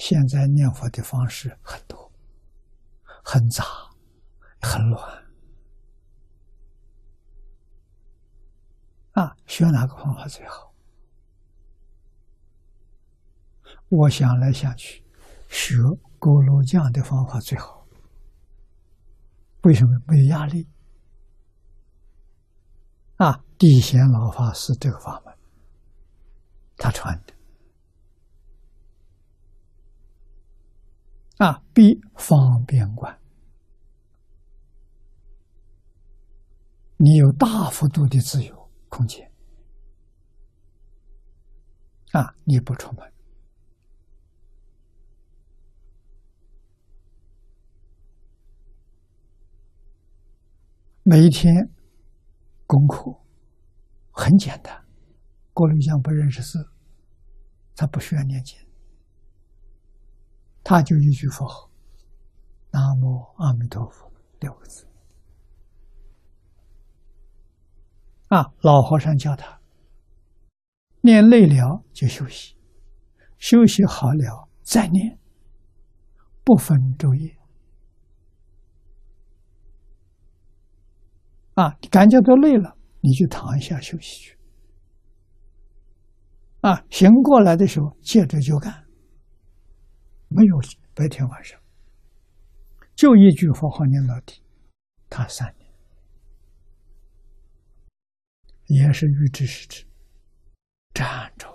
现在念佛的方式很多，很杂，很乱。啊，学哪个方法最好？我想来想去，学锅炉匠的方法最好。为什么？没压力。啊，地贤老法师这个法门，他传的。啊，必方便观，你有大幅度的自由。空间啊！你不出门，每一天功课很简单。过滤匠不认识字，他不需要念经，他就一句佛号：“南无阿弥陀佛”六个字。啊，老和尚教他念累了就休息，休息好了再念，不分昼夜。啊，感觉到累了，你就躺一下休息去。啊，醒过来的时候接着就干，没有白天晚上，就一句佛号念到底，他三年。也是欲知时之，站着。